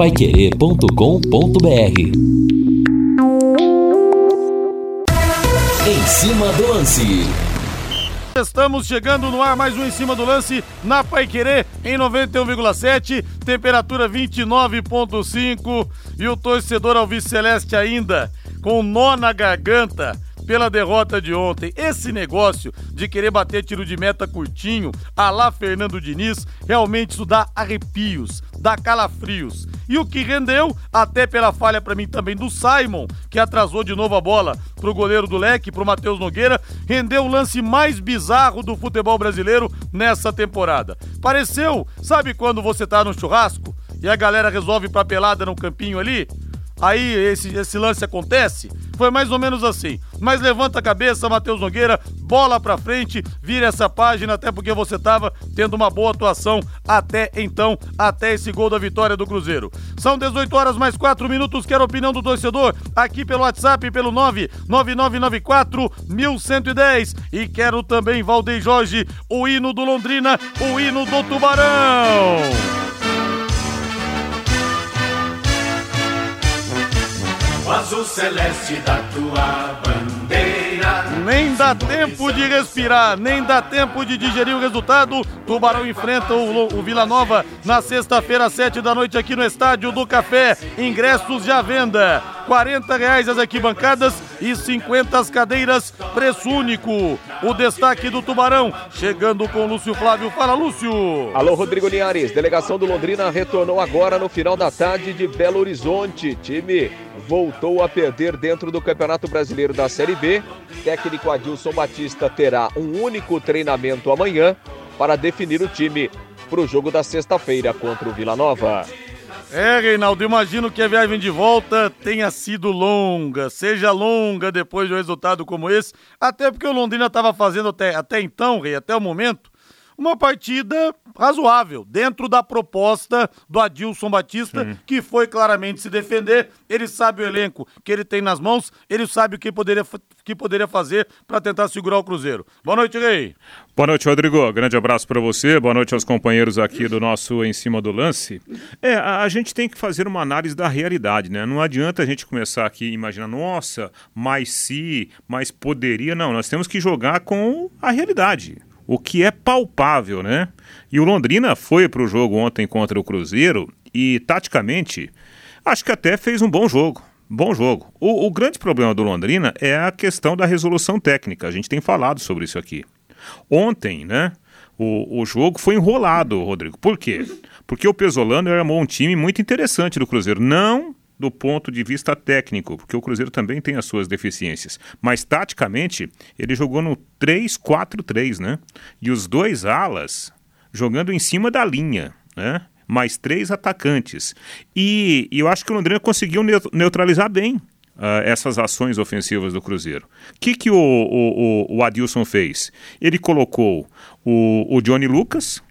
paiquerê.com.br Em cima do lance. Estamos chegando no ar mais um em cima do lance na Paiquerê em 91,7, temperatura 29,5 e o torcedor Alves Celeste ainda com nó na garganta pela derrota de ontem. Esse negócio de querer bater tiro de meta curtinho, a lá Fernando Diniz, realmente isso dá arrepios, dá calafrios. E o que rendeu, até pela falha para mim também do Simon, que atrasou de novo a bola pro goleiro do Leque, pro Matheus Nogueira, rendeu o lance mais bizarro do futebol brasileiro nessa temporada. Pareceu, sabe quando você tá no churrasco e a galera resolve pra pelada no campinho ali? Aí esse, esse lance acontece? Foi mais ou menos assim. Mas levanta a cabeça, Matheus Nogueira, bola pra frente, vira essa página, até porque você tava tendo uma boa atuação até então, até esse gol da vitória do Cruzeiro. São 18 horas mais 4 minutos, quero a opinião do torcedor aqui pelo WhatsApp, pelo 99994 1110. E quero também, Valdeir Jorge, o hino do Londrina, o hino do Tubarão. Azul celeste da tua bandeira. Nem dá tempo de respirar, nem dá tempo de digerir o resultado. Tubarão enfrenta o, o Vila Nova na sexta-feira, às sete da noite, aqui no Estádio do Café. Ingressos já à venda. 40 reais as arquibancadas e 50 as cadeiras, preço único. O destaque do Tubarão, chegando com Lúcio Flávio. Fala, Lúcio! Alô, Rodrigo Linhares. Delegação do Londrina retornou agora no final da tarde de Belo Horizonte. Time voltou a perder dentro do Campeonato Brasileiro da Série B. Técnico Adilson Batista terá um único treinamento amanhã para definir o time para o jogo da sexta-feira contra o Vila Nova. É, Reinaldo, imagino que a viagem de volta tenha sido longa, seja longa depois de um resultado como esse, até porque o Londrina estava fazendo até, até então, Rei, até o momento, uma partida razoável, dentro da proposta do Adilson Batista, Sim. que foi claramente se defender. Ele sabe o elenco que ele tem nas mãos, ele sabe o que poderia, que poderia fazer para tentar segurar o Cruzeiro. Boa noite, Rei. Boa noite, Rodrigo. Grande abraço para você. Boa noite aos companheiros aqui do nosso Em Cima do Lance. É, a, a gente tem que fazer uma análise da realidade, né? Não adianta a gente começar aqui e imaginar, nossa, mas se, mas poderia. Não, nós temos que jogar com a realidade. O que é palpável, né? E o Londrina foi para o jogo ontem contra o Cruzeiro e, taticamente, acho que até fez um bom jogo. Bom jogo. O, o grande problema do Londrina é a questão da resolução técnica. A gente tem falado sobre isso aqui. Ontem, né? O, o jogo foi enrolado, Rodrigo. Por quê? Porque o Pesolano armou um time muito interessante do Cruzeiro. Não do ponto de vista técnico, porque o Cruzeiro também tem as suas deficiências. Mas taticamente, ele jogou no 3-4-3, né? E os dois alas jogando em cima da linha, né? Mais três atacantes. E, e eu acho que o Londrina conseguiu neu- neutralizar bem ah, essas ações ofensivas do Cruzeiro. O que, que o, o, o, o Adilson fez? Ele colocou o, o Johnny Lucas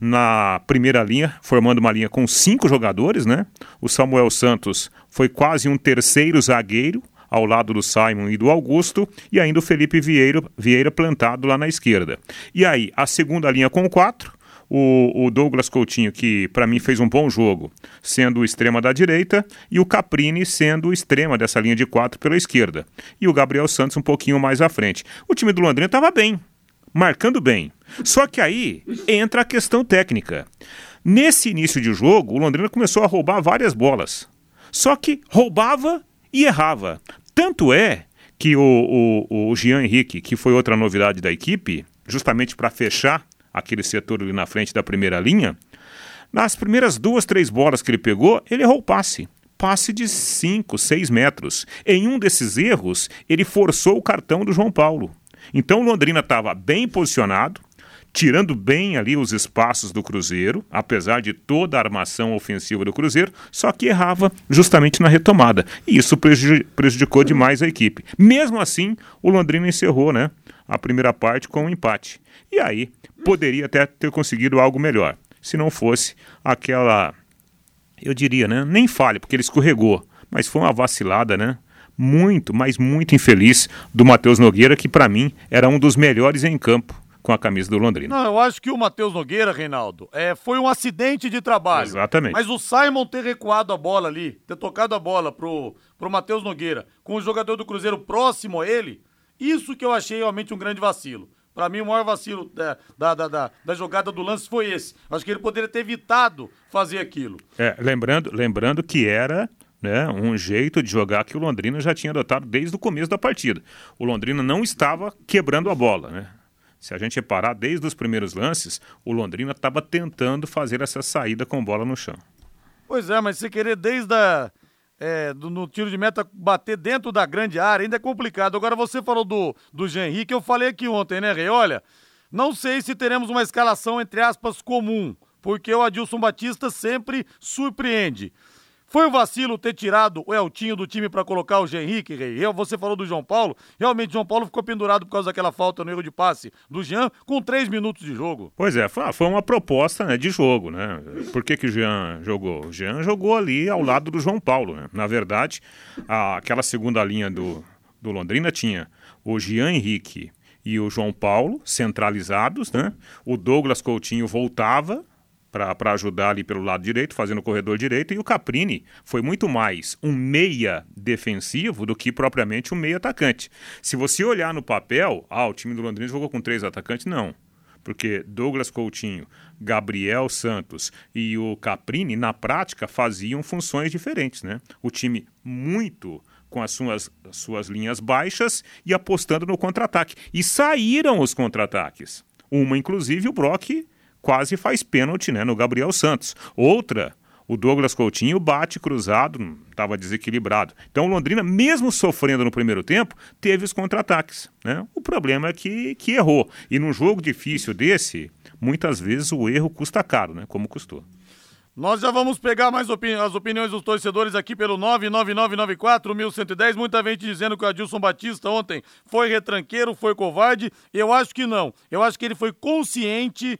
na primeira linha, formando uma linha com cinco jogadores, né? O Samuel Santos foi quase um terceiro zagueiro ao lado do Simon e do Augusto, e ainda o Felipe Vieira, Vieira plantado lá na esquerda. E aí, a segunda linha com quatro, o, o Douglas Coutinho, que para mim fez um bom jogo, sendo o extrema da direita, e o Caprini sendo o extrema dessa linha de quatro pela esquerda. E o Gabriel Santos um pouquinho mais à frente. O time do Londrina estava bem, marcando bem. Só que aí entra a questão técnica. Nesse início de jogo, o Londrina começou a roubar várias bolas. Só que roubava e errava. Tanto é que o, o, o Jean Henrique, que foi outra novidade da equipe, justamente para fechar aquele setor ali na frente da primeira linha, nas primeiras duas, três bolas que ele pegou, ele errou o passe. Passe de 5, 6 metros. Em um desses erros, ele forçou o cartão do João Paulo. Então Londrina estava bem posicionado, tirando bem ali os espaços do Cruzeiro, apesar de toda a armação ofensiva do Cruzeiro, só que errava justamente na retomada. E isso prejudi- prejudicou demais a equipe. Mesmo assim, o Londrina encerrou né, a primeira parte com um empate. E aí, poderia até ter conseguido algo melhor, se não fosse aquela eu diria, né? Nem falha, porque ele escorregou. Mas foi uma vacilada, né? Muito, mas muito infeliz do Matheus Nogueira, que para mim era um dos melhores em campo. com a camisa do Londrina. Não, eu acho que o Matheus Nogueira, Reinaldo, é, foi um acidente de trabalho. Exatamente. Mas o Simon ter recuado a bola ali, ter tocado a bola pro, pro Matheus Nogueira, com o jogador do Cruzeiro próximo a ele, isso que eu achei realmente um grande vacilo. Para mim, o maior vacilo da, da, da, da, da jogada do lance foi esse. Acho que ele poderia ter evitado fazer aquilo. É, lembrando, lembrando que era né, um jeito de jogar que o Londrina já tinha adotado desde o começo da partida. O Londrina não estava quebrando a bola, né? Se a gente reparar, desde os primeiros lances, o Londrina estava tentando fazer essa saída com bola no chão. Pois é, mas se querer desde a, é, do, no tiro de meta bater dentro da grande área ainda é complicado. Agora você falou do, do Jean Henrique, eu falei aqui ontem, né, Rei? Olha, não sei se teremos uma escalação, entre aspas, comum, porque o Adilson Batista sempre surpreende. Foi um vacilo ter tirado o Eltinho do time para colocar o Jean Henrique, Rei. Você falou do João Paulo. Realmente, João Paulo ficou pendurado por causa daquela falta no erro de passe do Jean com três minutos de jogo. Pois é, foi uma proposta né, de jogo, né? Por que, que o Jean jogou? O Jean jogou ali ao lado do João Paulo, né? Na verdade, a, aquela segunda linha do, do Londrina tinha o Jean Henrique e o João Paulo centralizados, né? O Douglas Coutinho voltava para ajudar ali pelo lado direito, fazendo o corredor direito, e o Caprini foi muito mais um meia defensivo do que propriamente um meia atacante. Se você olhar no papel, ah, o time do Londrina jogou com três atacantes, não. Porque Douglas Coutinho, Gabriel Santos e o Caprini, na prática, faziam funções diferentes, né? O time muito com as suas, as suas linhas baixas e apostando no contra-ataque. E saíram os contra-ataques. Uma, inclusive, o Brock quase faz pênalti né, no Gabriel Santos. Outra, o Douglas Coutinho bate cruzado, estava desequilibrado. Então o Londrina, mesmo sofrendo no primeiro tempo, teve os contra-ataques. Né? O problema é que, que errou. E num jogo difícil desse, muitas vezes o erro custa caro, né? como custou. Nós já vamos pegar mais opini as opiniões dos torcedores aqui pelo 99994-1110. Muita gente dizendo que o Adilson Batista ontem foi retranqueiro, foi covarde. Eu acho que não. Eu acho que ele foi consciente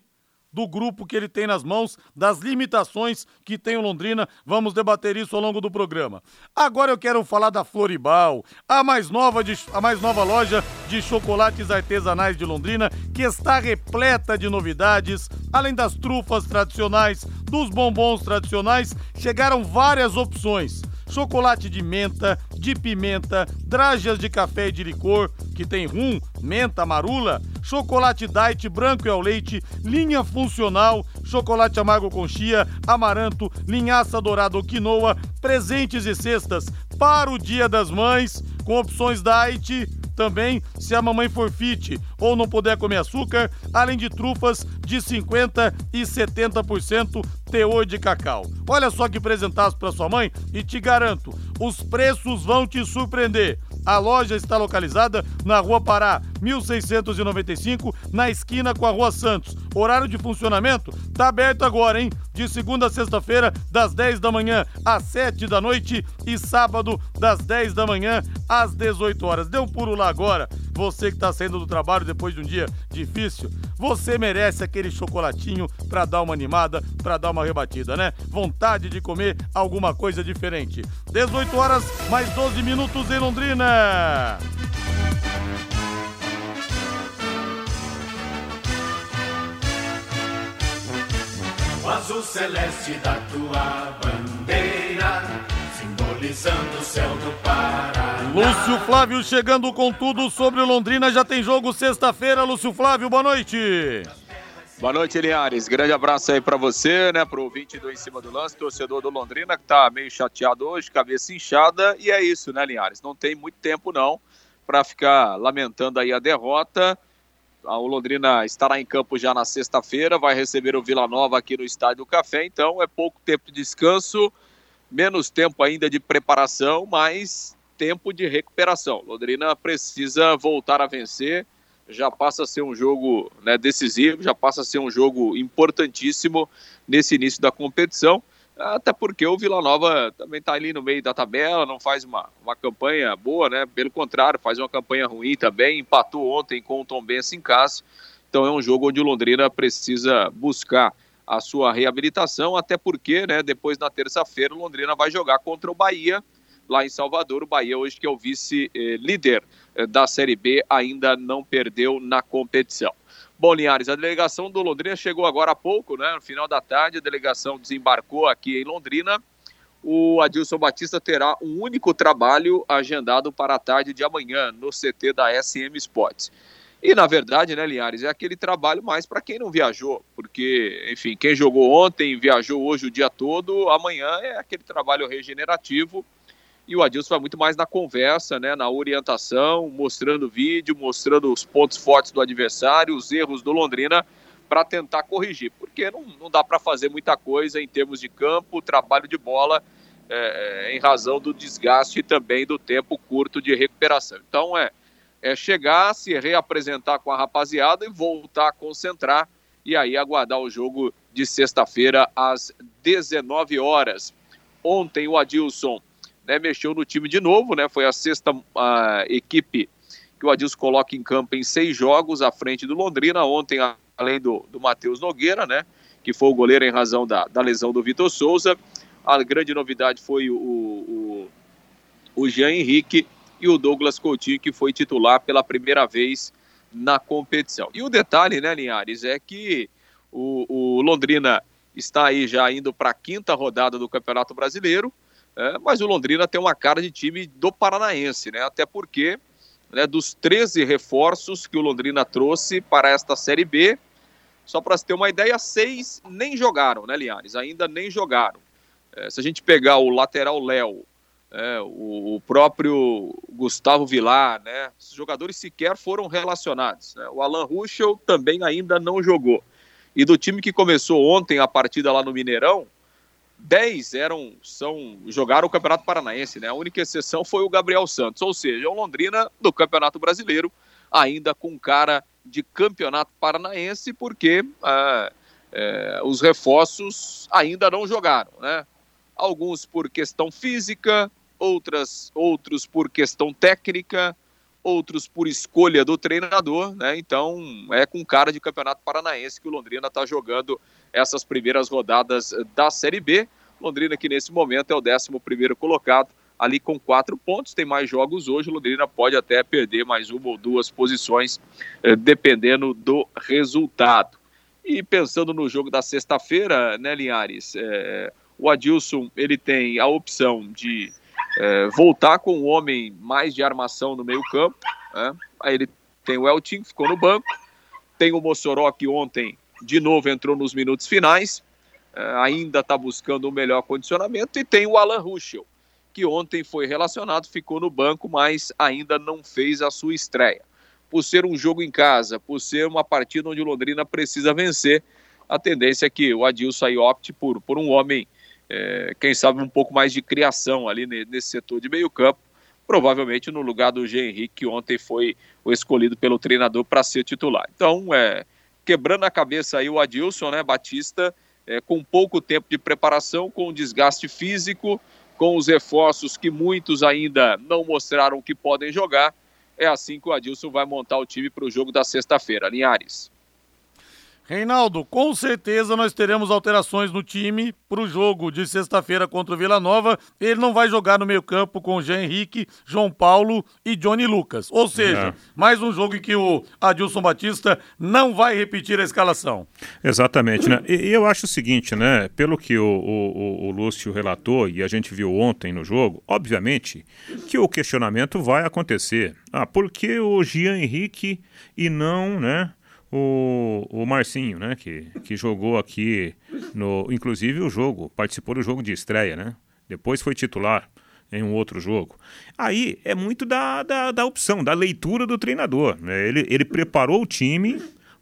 do grupo que ele tem nas mãos, das limitações que tem o Londrina. Vamos debater isso ao longo do programa. Agora eu quero falar da Floribal, a mais nova, de, a mais nova loja de chocolates artesanais de Londrina, que está repleta de novidades. Além das trufas tradicionais, dos bombons tradicionais, chegaram várias opções chocolate de menta, de pimenta, drajas de café e de licor, que tem rum, menta, marula, chocolate diet branco e ao leite, linha funcional, chocolate amargo com chia, amaranto, linhaça dourada ou quinoa, presentes e cestas para o Dia das Mães, com opções diet também, se a mamãe for fit ou não puder comer açúcar, além de trufas de 50% e 70% teor de cacau. Olha só que apresentaço para sua mãe e te garanto, os preços vão te surpreender. A loja está localizada na Rua Pará, 1695, na esquina com a Rua Santos. Horário de funcionamento está aberto agora, hein? De segunda a sexta-feira, das 10 da manhã às 7 da noite e sábado, das 10 da manhã às 18 horas. Dê um pulo lá agora. Você que está saindo do trabalho depois de um dia difícil, você merece aquele chocolatinho para dar uma animada, para dar uma rebatida, né? Vontade de comer alguma coisa diferente. 18 horas, mais 12 minutos em Londrina. O azul celeste da tua bandeira, simbolizando o céu do Paraná. Lúcio Flávio chegando com tudo sobre o Londrina. Já tem jogo sexta-feira. Lúcio Flávio, boa noite. Boa noite, Linhares. Grande abraço aí para você, né, pro ouvinte do Em Cima do Lance, torcedor do Londrina, que tá meio chateado hoje, cabeça inchada, e é isso, né, Linhares? Não tem muito tempo, não, para ficar lamentando aí a derrota. O Londrina estará em campo já na sexta-feira, vai receber o Vila Nova aqui no Estádio do Café, então é pouco tempo de descanso, menos tempo ainda de preparação, mas tempo de recuperação. Londrina precisa voltar a vencer, já passa a ser um jogo né, decisivo, já passa a ser um jogo importantíssimo nesse início da competição, até porque o Vila Nova também está ali no meio da tabela, não faz uma, uma campanha boa, né? Pelo contrário, faz uma campanha ruim também, empatou ontem com o Tom Benz em casa, então é um jogo onde o Londrina precisa buscar a sua reabilitação, até porque, né, depois na terça-feira Londrina vai jogar contra o Bahia, lá em Salvador. O Bahia, hoje, que é o vice-líder eh, da Série B, ainda não perdeu na competição. Bom, Linhares, a delegação do Londrina chegou agora há pouco, né? No final da tarde, a delegação desembarcou aqui em Londrina. O Adilson Batista terá um único trabalho agendado para a tarde de amanhã no CT da SM Sports. E, na verdade, né, Linhares, é aquele trabalho mais para quem não viajou, porque, enfim, quem jogou ontem, viajou hoje o dia todo, amanhã é aquele trabalho regenerativo e o Adilson vai muito mais na conversa, né, na orientação, mostrando vídeo, mostrando os pontos fortes do adversário, os erros do Londrina, para tentar corrigir. Porque não, não dá para fazer muita coisa em termos de campo, trabalho de bola, é, é, em razão do desgaste e também do tempo curto de recuperação. Então é, é chegar, se reapresentar com a rapaziada e voltar a concentrar e aí aguardar o jogo de sexta-feira às 19 horas. Ontem o Adilson né, mexeu no time de novo, né, foi a sexta a equipe que o Adilson coloca em campo em seis jogos à frente do Londrina. Ontem, além do, do Matheus Nogueira, né, que foi o goleiro em razão da, da lesão do Vitor Souza, a grande novidade foi o, o, o Jean Henrique e o Douglas Coutinho, que foi titular pela primeira vez na competição. E o detalhe, né, Linhares, é que o, o Londrina está aí já indo para a quinta rodada do Campeonato Brasileiro. É, mas o Londrina tem uma cara de time do Paranaense, né? Até porque né, dos 13 reforços que o Londrina trouxe para esta Série B, só para se ter uma ideia, seis nem jogaram, né, Liares? Ainda nem jogaram. É, se a gente pegar o lateral Léo, é, o, o, próprio Gustavo Vilar, né? Os jogadores sequer foram relacionados. Né? O Alan Ruschel também ainda não jogou. E do time que começou ontem a partida lá no Mineirão, 10 eram, são, jogaram o Campeonato Paranaense, né? A única exceção foi o Gabriel Santos, ou seja, o Londrina do Campeonato Brasileiro, ainda com cara de Campeonato Paranaense, porque ah, é, os reforços ainda não jogaram, né? Alguns por questão física, outras, outros por questão técnica, outros por escolha do treinador, né? Então é com cara de Campeonato Paranaense que o Londrina está jogando essas primeiras rodadas da Série B. Londrina, que nesse momento é o 11 colocado, ali com quatro pontos. Tem mais jogos hoje. Londrina pode até perder mais uma ou duas posições, eh, dependendo do resultado. E pensando no jogo da sexta-feira, né, Linhares? É, o Adilson ele tem a opção de é, voltar com o homem mais de armação no meio-campo. Né? Aí ele tem o Eltin, que ficou no banco. Tem o Mossoró, que ontem de novo entrou nos minutos finais, é, ainda está buscando um melhor condicionamento, e tem o Alan Ruschel, que ontem foi relacionado, ficou no banco, mas ainda não fez a sua estreia. Por ser um jogo em casa, por ser uma partida onde o Londrina precisa vencer, a tendência é que o Adilson aí opte por, por um homem, é, quem sabe, um pouco mais de criação ali nesse setor de meio campo, provavelmente no lugar do G. Henrique, que ontem foi o escolhido pelo treinador para ser titular. Então, é, quebrando a cabeça aí o Adilson, né, Batista, é, com pouco tempo de preparação, com desgaste físico, com os reforços que muitos ainda não mostraram que podem jogar. É assim que o Adilson vai montar o time para o jogo da sexta-feira. Linhares. Reinaldo, com certeza nós teremos alterações no time para o jogo de sexta-feira contra o Vila Nova. Ele não vai jogar no meio-campo com Jean Henrique, João Paulo e Johnny Lucas. Ou seja, é. mais um jogo em que o Adilson Batista não vai repetir a escalação. Exatamente, né? E eu acho o seguinte, né? Pelo que o, o, o Lúcio relatou e a gente viu ontem no jogo, obviamente que o questionamento vai acontecer. Ah, por que o Jean Henrique e não, né? O, o Marcinho, né, que, que jogou aqui, no, inclusive o jogo, participou do jogo de estreia, né? Depois foi titular em um outro jogo. Aí é muito da, da, da opção, da leitura do treinador. Né? Ele, ele preparou o time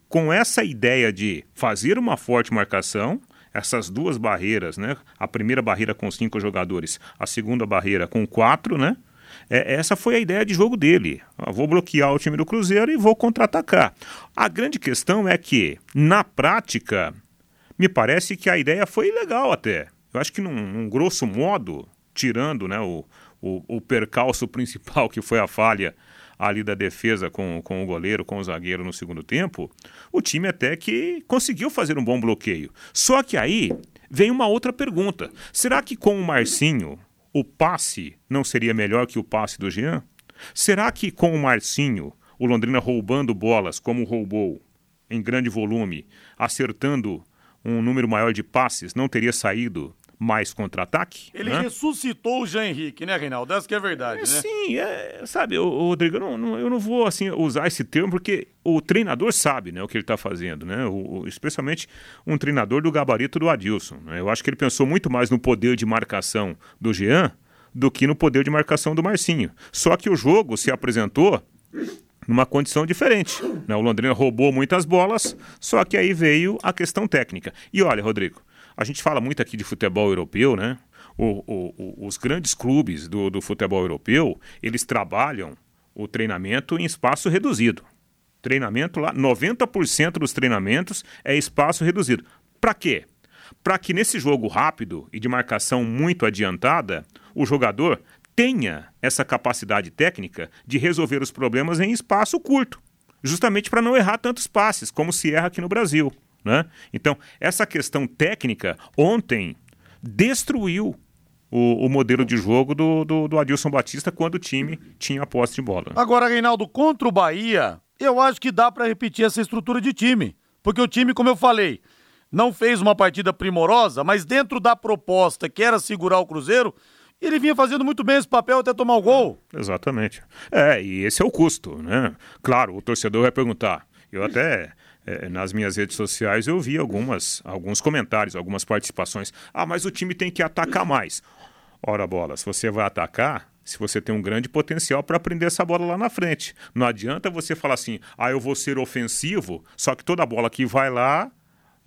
com essa ideia de fazer uma forte marcação, essas duas barreiras, né? A primeira barreira com cinco jogadores, a segunda barreira com quatro, né? É, essa foi a ideia de jogo dele. Eu vou bloquear o time do Cruzeiro e vou contra-atacar. A grande questão é que, na prática, me parece que a ideia foi legal até. Eu acho que, num, num grosso modo, tirando né, o, o, o percalço principal, que foi a falha ali da defesa com, com o goleiro, com o zagueiro no segundo tempo, o time até que conseguiu fazer um bom bloqueio. Só que aí vem uma outra pergunta. Será que com o Marcinho o passe não seria melhor que o passe do Jean? Será que com o Marcinho, o Londrina roubando bolas como roubou, em grande volume, acertando um número maior de passes, não teria saído mais contra-ataque. Ele né? ressuscitou o Jean Henrique, né, Reinaldo? Essa que é verdade, É, né? Sim, é, sabe, o, Rodrigo, eu não, não- eu não vou assim usar esse termo porque o treinador sabe, né, o que ele está fazendo, né? O- o- especialmente um treinador do gabarito do Adilson. né? Eu acho que ele pensou muito mais no poder de marcação do Jean do que no poder de marcação do Marcinho. Só que o jogo se apresentou numa condição diferente. né? O Londrina roubou muitas bolas, só que aí veio a questão técnica. E olha, Rodrigo, a gente fala muito aqui de futebol europeu, né? O- o- o- os grandes clubes do, do futebol europeu, eles trabalham o treinamento em espaço reduzido. Treinamento lá, 90% dos treinamentos é espaço reduzido. Para quê? Para que nesse jogo rápido e de marcação muito adiantada, o jogador tenha essa capacidade técnica de resolver os problemas em espaço curto, justamente para não errar tantos passes como se erra aqui no Brasil. Né? Então, essa questão técnica ontem destruiu o, o modelo de jogo do, do, do Adilson Batista quando o time tinha a posse de bola. Agora, Reinaldo, contra o Bahia, eu acho que dá pra repetir essa estrutura de time. Porque o time, como eu falei, não fez uma partida primorosa, mas dentro da proposta que era segurar o Cruzeiro, ele vinha fazendo muito bem esse papel até tomar o gol. Exatamente. É, e esse é o custo, né? Claro, o torcedor vai perguntar. Eu até eh, nas minhas redes sociais eu vi algumas, alguns comentários, algumas participações. Ah, mas o time tem que atacar mais. Ora, bola, se você vai atacar, se você tem um grande potencial para prender essa bola lá na frente. Não adianta você falar assim, ah, eu vou ser ofensivo, só que toda bola que vai lá,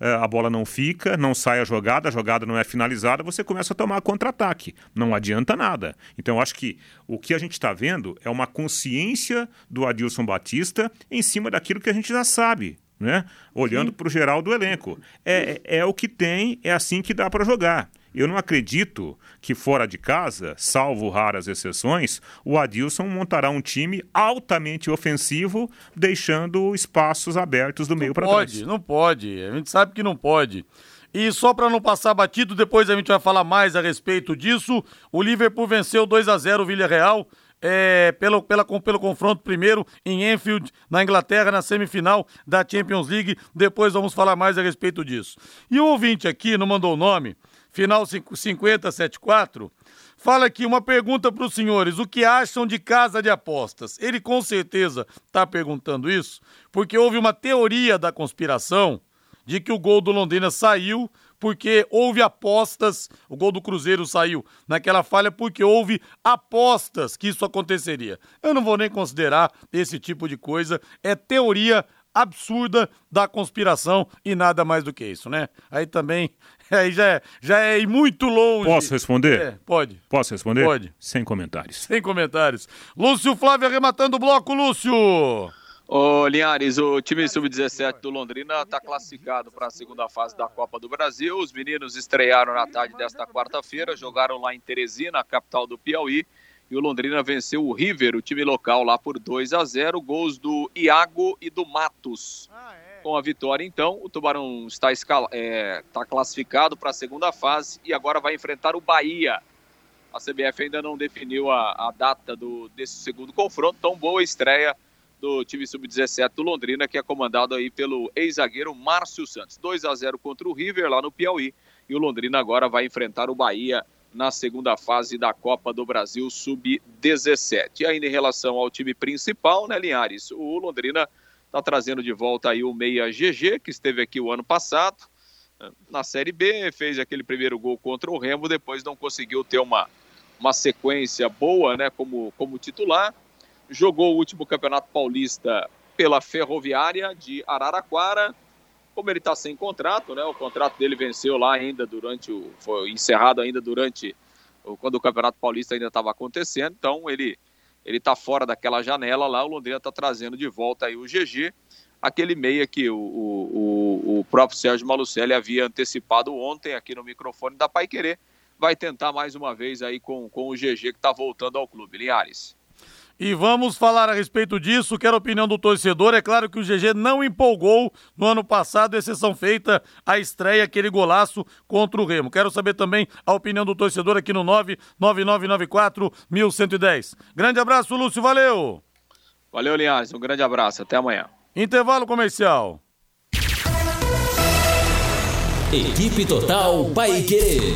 eh, a bola não fica, não sai a jogada, a jogada não é finalizada, você começa a tomar contra-ataque. Não adianta nada. Então, eu acho que o que a gente está vendo é uma consciência do Adilson Batista em cima daquilo que a gente já sabe. Né? Olhando para o geral do elenco. É, é, é o que tem, é assim que dá para jogar. Eu não acredito que fora de casa, salvo raras exceções, o Adilson montará um time altamente ofensivo, deixando espaços abertos do meio para trás. Pode, não pode. A gente sabe que não pode. E só para não passar batido, depois a gente vai falar mais a respeito disso. O Liverpool venceu 2 a 0 o Villarreal. É, pelo, pela, pelo confronto primeiro em Enfield, na Inglaterra, na semifinal da Champions League. Depois vamos falar mais a respeito disso. E o ouvinte aqui, não mandou o nome, final 5- 5074, fala aqui uma pergunta para os senhores: o que acham de casa de apostas? Ele com certeza está perguntando isso, porque houve uma teoria da conspiração de que o gol do Londrina saiu porque houve apostas, o gol do Cruzeiro saiu naquela falha porque houve apostas que isso aconteceria. Eu não vou nem considerar esse tipo de coisa, é teoria absurda da conspiração e nada mais do que isso, né? Aí também, aí já é, já é ir muito longe. Posso responder? É, pode. Posso responder? Pode. Sem comentários. Sem comentários. Lúcio Flávio arrematando o bloco, Lúcio. Ô, Linhares, o time sub-17 do Londrina está classificado para a segunda fase da Copa do Brasil. Os meninos estrearam na tarde desta quarta-feira, jogaram lá em Teresina, capital do Piauí, e o Londrina venceu o River, o time local, lá por 2 a 0 gols do Iago e do Matos. Com a vitória, então, o Tubarão está, escala- é, está classificado para a segunda fase e agora vai enfrentar o Bahia. A CBF ainda não definiu a, a data do, desse segundo confronto, então boa estreia do time sub-17 do Londrina, que é comandado aí pelo ex-zagueiro Márcio Santos. 2 a 0 contra o River lá no Piauí. E o Londrina agora vai enfrentar o Bahia na segunda fase da Copa do Brasil sub-17. E ainda em relação ao time principal, né, Linhares? O Londrina está trazendo de volta aí o meia GG, que esteve aqui o ano passado na Série B, fez aquele primeiro gol contra o Remo, depois não conseguiu ter uma, uma sequência boa, né, como, como titular. Jogou o último Campeonato Paulista pela Ferroviária de Araraquara. Como ele está sem contrato, né, o contrato dele venceu lá ainda durante o. foi encerrado ainda durante. quando o Campeonato Paulista ainda estava acontecendo, então ele ele está fora daquela janela lá. O Londrina está trazendo de volta aí o GG, aquele meia que o, o, o- o próprio Sérgio Malucelli havia antecipado ontem aqui no microfone da Pai Querer. Vai tentar mais uma vez aí com, com o GG que está voltando ao clube. Linhares. E vamos falar a respeito disso. Quero a opinião do torcedor. É claro que o GG não empolgou no ano passado, exceção feita a estreia, aquele golaço contra o Remo. Quero saber também a opinião do torcedor aqui no 99994 1110. Grande abraço, Lúcio. Valeu! Valeu, Linhares. Um grande abraço. Até amanhã. Intervalo comercial. Equipe Total Paique.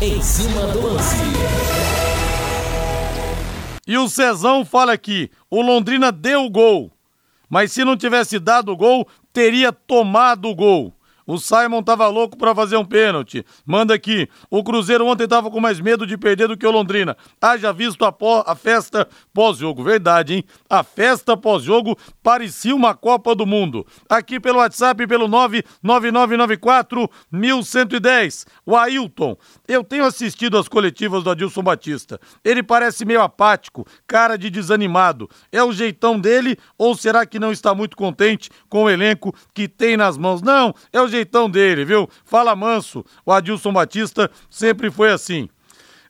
Em cima do lance. E o Cezão fala aqui: o Londrina deu o gol. Mas se não tivesse dado o gol, teria tomado o gol. O Simon tava louco para fazer um pênalti. Manda aqui. O Cruzeiro ontem tava com mais medo de perder do que o Londrina. Haja visto a, pó, a festa pós-jogo. Verdade, hein? A festa pós-jogo parecia uma Copa do Mundo. Aqui pelo WhatsApp, pelo 99994 1110. O Ailton. Eu tenho assistido as coletivas do Adilson Batista. Ele parece meio apático, cara de desanimado. É o jeitão dele ou será que não está muito contente com o elenco que tem nas mãos? Não, é o jeitão dele, viu? Fala manso. O Adilson Batista sempre foi assim.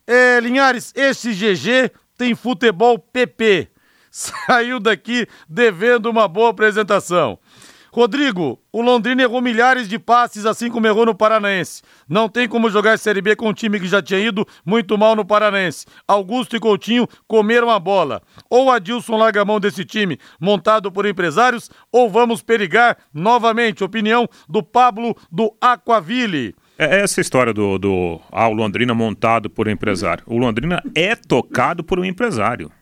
É, Linhares, esse GG tem futebol PP. Saiu daqui devendo uma boa apresentação. Rodrigo, o Londrina errou milhares de passes, assim como errou no Paranaense. Não tem como jogar Série B com um time que já tinha ido muito mal no Paranaense. Augusto e Coutinho comeram a bola. Ou Adilson larga a mão desse time, montado por empresários, ou vamos perigar novamente. Opinião do Pablo do Aquaville. É essa história do, do ah, Londrina montado por um empresário. O Londrina é tocado por um empresário.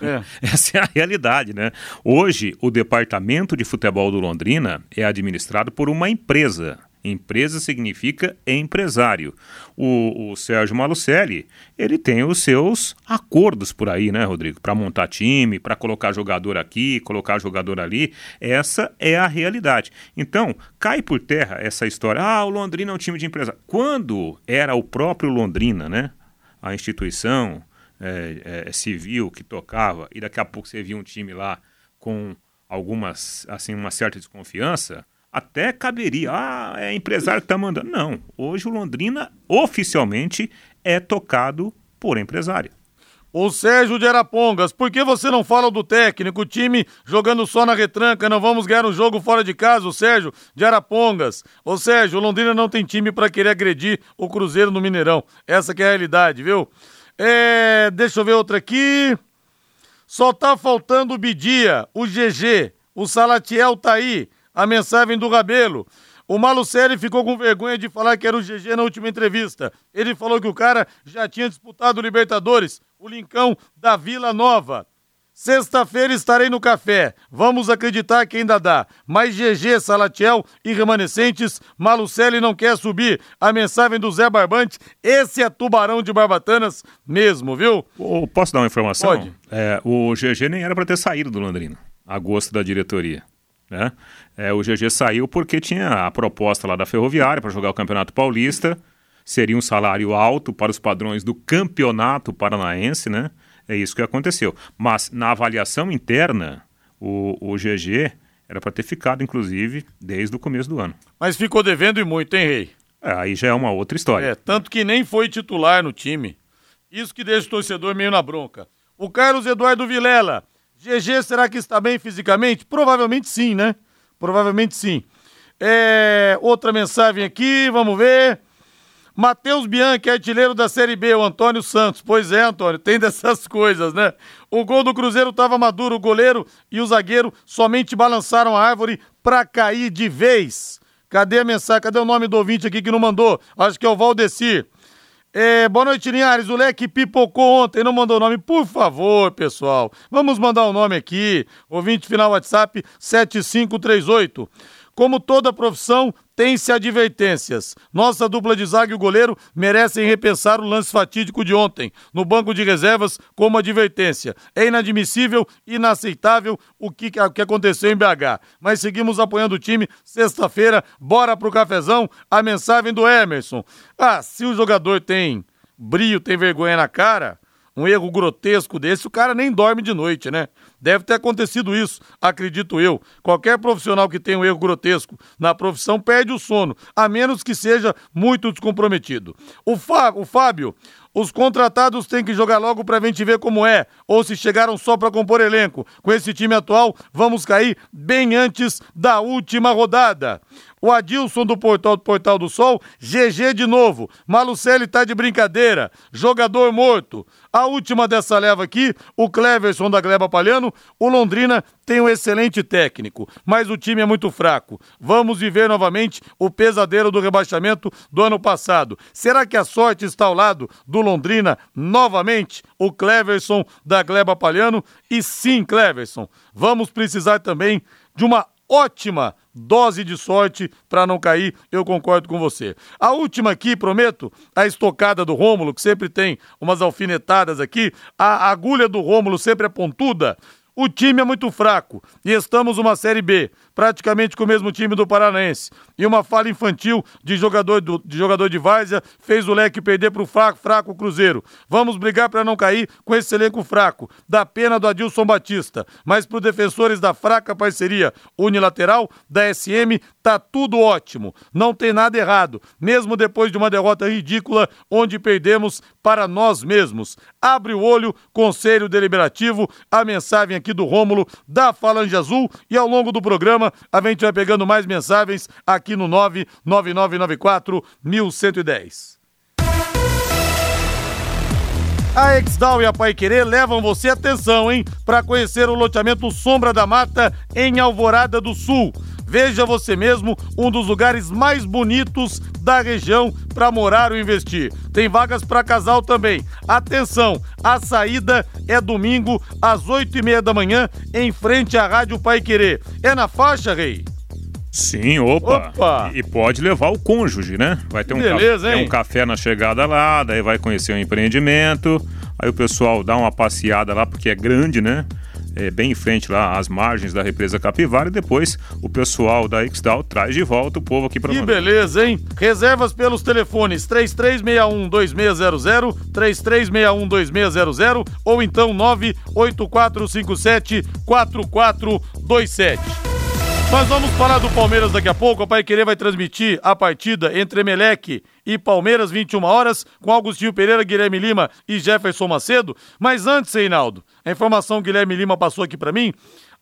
É. Essa é a realidade, né? Hoje, o departamento de futebol do Londrina é administrado por uma empresa. Empresa significa empresário. O, o Sérgio Malucelli, ele tem os seus acordos por aí, né, Rodrigo? Para montar time, para colocar jogador aqui, colocar jogador ali. Essa é a realidade. Então, cai por terra essa história. Ah, o Londrina é um time de empresa. Quando era o próprio Londrina, né? A instituição, é, é, civil que tocava e daqui a pouco você via um time lá com algumas, assim, uma certa desconfiança, até caberia, ah, é empresário que está mandando. Não, hoje o Londrina oficialmente é tocado por empresário. O Sérgio de Arapongas, por que você não fala do técnico? O time jogando só na retranca, não vamos ganhar um jogo fora de casa, o Sérgio de Arapongas. Ô Sérgio, o Londrina não tem time para querer agredir o Cruzeiro no Mineirão. Essa é a realidade, viu? É, deixa eu ver outra aqui. Só tá faltando o Bidia, o GG, o Salatiel tá aí, a mensagem do Rabelo. O Malucelli ficou com vergonha de falar que era o GG na última entrevista. Ele falou que o cara já tinha disputado o Libertadores, o Lincão da Vila Nova. Sexta-feira estarei no café. Vamos acreditar que ainda dá. Mas GG, Salatiel e remanescentes, Malucelli não quer subir. A mensagem do Zé Barbante, esse é tubarão de Barbatanas mesmo, viu? Oh, posso dar uma informação? Pode. É, o GG nem era para ter saído do Londrina, a gosto da diretoria. Né? É, o GG saiu porque tinha a proposta lá da Ferroviária para jogar o Campeonato Paulista. Seria um salário alto para os padrões do Campeonato Paranaense, né? É isso que aconteceu. Mas na avaliação interna, o, o GG era para ter ficado, inclusive, desde o começo do ano. Mas ficou devendo e muito, hein, Rei? É, aí já é uma outra história. É, tanto que nem foi titular no time. Isso que deixa o torcedor meio na bronca. O Carlos Eduardo Vilela. GG, será que está bem fisicamente? Provavelmente sim, né? Provavelmente sim. É, outra mensagem aqui, vamos ver. Matheus Bianchi, artilheiro da Série B, o Antônio Santos. Pois é, Antônio, tem dessas coisas, né? O gol do Cruzeiro estava maduro, o goleiro e o zagueiro somente balançaram a árvore para cair de vez. Cadê a mensagem? Cadê o nome do ouvinte aqui que não mandou? Acho que é o Valdecir. É, boa noite, Linhares. O Leque pipocou ontem, não mandou o nome. Por favor, pessoal, vamos mandar o um nome aqui. Ouvinte final WhatsApp 7538. Como toda profissão, tem-se advertências. Nossa dupla de zaga e o goleiro merecem repensar o lance fatídico de ontem, no banco de reservas, como advertência. É inadmissível, inaceitável o que, o que aconteceu em BH. Mas seguimos apoiando o time. Sexta-feira, bora pro cafezão. A mensagem do Emerson. Ah, se o jogador tem brilho, tem vergonha na cara, um erro grotesco desse, o cara nem dorme de noite, né? Deve ter acontecido isso, acredito eu. Qualquer profissional que tenha um erro grotesco na profissão perde o sono, a menos que seja muito descomprometido. O, Fá, o Fábio, Os contratados têm que jogar logo pra gente ver como é, ou se chegaram só pra compor elenco. Com esse time atual, vamos cair bem antes da última rodada. O Adilson do Portal do Portal do Sol, GG de novo. Malucelli tá de brincadeira. Jogador morto. A última dessa leva aqui, o Cleverson da Gleba Palhano. O Londrina tem um excelente técnico, mas o time é muito fraco. Vamos viver novamente o pesadelo do rebaixamento do ano passado. Será que a sorte está ao lado do Londrina novamente? O Cleverson da Gleba Palhano. E sim, Cleverson, vamos precisar também de uma ótima dose de sorte para não cair, eu concordo com você. A última aqui, prometo, a estocada do Rômulo, que sempre tem umas alfinetadas aqui, a agulha do Rômulo sempre é pontuda. O time é muito fraco e estamos uma Série B, praticamente com o mesmo time do Paranaense. E uma falha infantil de jogador, do, de jogador de Várzea fez o leque perder para o fraco, fraco Cruzeiro. Vamos brigar para não cair com esse elenco fraco. Da pena do Adilson Batista. Mas para os defensores da fraca parceria unilateral da SM, tá tudo ótimo. Não tem nada errado, mesmo depois de uma derrota ridícula onde perdemos para nós mesmos. Abre o olho, Conselho Deliberativo, a mensagem aqui do Rômulo da Falange Azul e ao longo do programa a gente vai pegando mais mensagens aqui no 99994 1110. A Exdal e a Pai Querer levam você atenção, hein, para conhecer o loteamento Sombra da Mata em Alvorada do Sul. Veja você mesmo um dos lugares mais bonitos da região para morar ou investir. Tem vagas para casal também. Atenção, a saída é domingo às oito e meia da manhã em frente à Rádio Pai Querer. É na faixa, Rei? Sim, opa. Opa. E, e pode levar o cônjuge, né? Vai ter um, Beleza, hein? um café na chegada lá, daí vai conhecer o empreendimento. Aí o pessoal dá uma passeada lá, porque é grande, né? É bem em frente lá, às margens da represa Capivara. E depois o pessoal da Xdal traz de volta o povo aqui para Que beleza, hein? Reservas pelos telefones 3361-2600, 3361-2600 ou então 98457-4427. Nós vamos falar do Palmeiras daqui a pouco. A Pai Querer vai transmitir a partida entre Emelec e Palmeiras, 21 horas, com Augustinho Pereira, Guilherme Lima e Jefferson Macedo. Mas antes, Reinaldo, a informação que Guilherme Lima passou aqui para mim.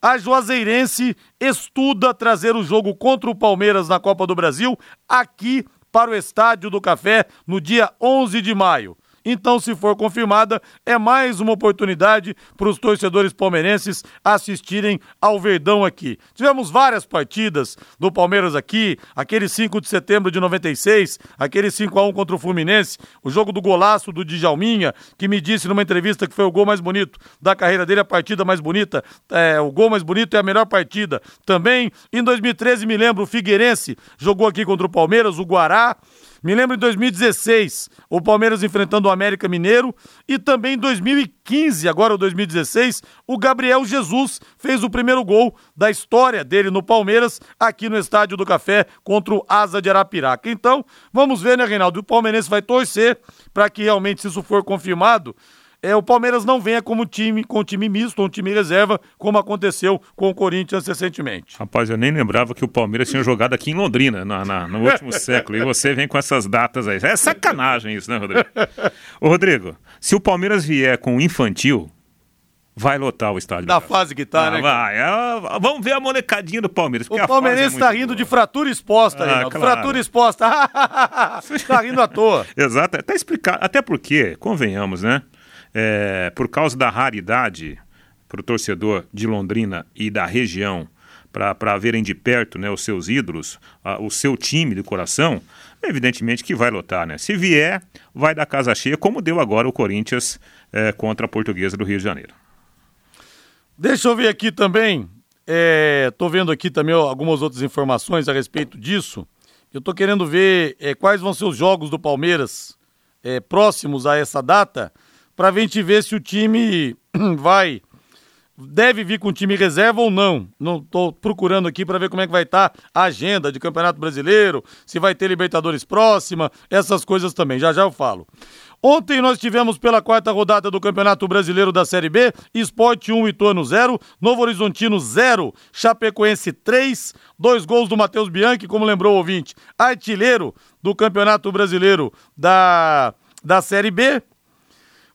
A Juazeirense estuda trazer o jogo contra o Palmeiras na Copa do Brasil aqui para o Estádio do Café no dia 11 de maio. Então, se for confirmada, é mais uma oportunidade para os torcedores palmeirenses assistirem ao Verdão aqui. Tivemos várias partidas do Palmeiras aqui, aquele 5 de setembro de 96, aquele 5 a 1 contra o Fluminense, o jogo do golaço do Djalminha, que me disse numa entrevista que foi o gol mais bonito da carreira dele, a partida mais bonita, é, o gol mais bonito é a melhor partida. Também, em 2013, me lembro, o Figueirense jogou aqui contra o Palmeiras, o Guará. Me lembro em 2016, o Palmeiras enfrentando o América Mineiro e também em 2015, agora o 2016, o Gabriel Jesus fez o primeiro gol da história dele no Palmeiras aqui no Estádio do Café contra o Asa de Arapiraca. Então, vamos ver, né, Reinaldo? O Palmeirense vai torcer para que realmente, se isso for confirmado, é, o Palmeiras não venha como time, com time misto, um time reserva, como aconteceu com o Corinthians recentemente. Rapaz, eu nem lembrava que o Palmeiras tinha jogado aqui em Londrina na, na- no último século. E você vem com essas datas aí. É sacanagem isso, né, Rodrigo? Ô, Rodrigo, se o Palmeiras vier com o infantil, vai lotar o estádio. Da fase que tá, Ah, né? vai. É, vamos ver a molecadinha do Palmeiras. O fase palmeirense é tá rindo boa. de fratura exposta, Ah, Reinaldo. claro. Fratura exposta. tá rindo à toa. Exato, até explicar, até porque, convenhamos, né? É, por causa da raridade para o torcedor de Londrina e da região, para verem de perto né, os seus ídolos, a- o seu time de coração, evidentemente que vai lotar, né? Se vier, vai dar casa cheia, como deu agora o Corinthians é, contra a Portuguesa do Rio de Janeiro. Deixa eu ver aqui também. É, tô vendo aqui também algumas outras informações a respeito disso. Eu tô querendo ver é, quais vão ser os jogos do Palmeiras é, próximos a essa data, pra gente ver se o time vai. Deve vir com time reserva ou não. Não tô procurando aqui para ver como é que vai estar a agenda de Campeonato Brasileiro, se vai ter Libertadores próxima, essas coisas também. Já já eu falo. Ontem nós tivemos pela quarta rodada do Campeonato Brasileiro da Série B, Esporte 1, Ituano 0, Novo Horizontino 0, Chapecoense 3, dois gols do Matheus Bianchi, como lembrou o ouvinte, artilheiro do Campeonato Brasileiro da, da Série B.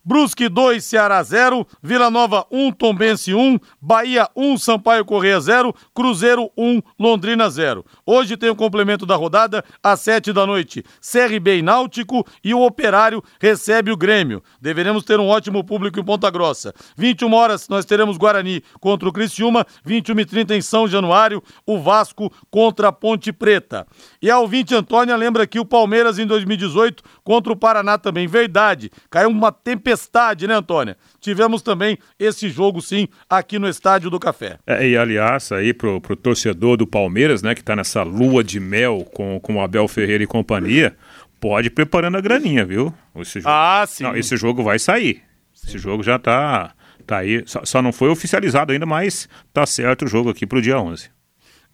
Brusque 2, Ceará 0, Vila Nova 1, Tombense 1, Bahia 1, Sampaio Correia 0, Cruzeiro 1, Londrina 0. Hoje tem o complemento da rodada às 7 da noite. CRB e Náutico e o Operário recebe o Grêmio. Deveremos ter um ótimo público em Ponta Grossa. 21 horas nós teremos Guarani contra o Criciúma, 21 e 30 em São Januário, o Vasco contra a Ponte Preta. E a ouvinte Antônia lembra que o Palmeiras em 2018 contra o Paraná também. Verdade, caiu uma tempestade tempestade, né, Antônia? Tivemos também esse jogo, sim, aqui no Estádio do Café. É, e aliás, aí pro, pro torcedor do Palmeiras, né, que tá nessa lua de mel com, com o Abel Ferreira e companhia, pode ir preparando a graninha, viu? Esse jogo, ah, sim. Não, esse jogo vai sair. Sim. Esse jogo já tá, tá aí. Só, só não foi oficializado ainda, mas tá certo o jogo aqui pro dia 11.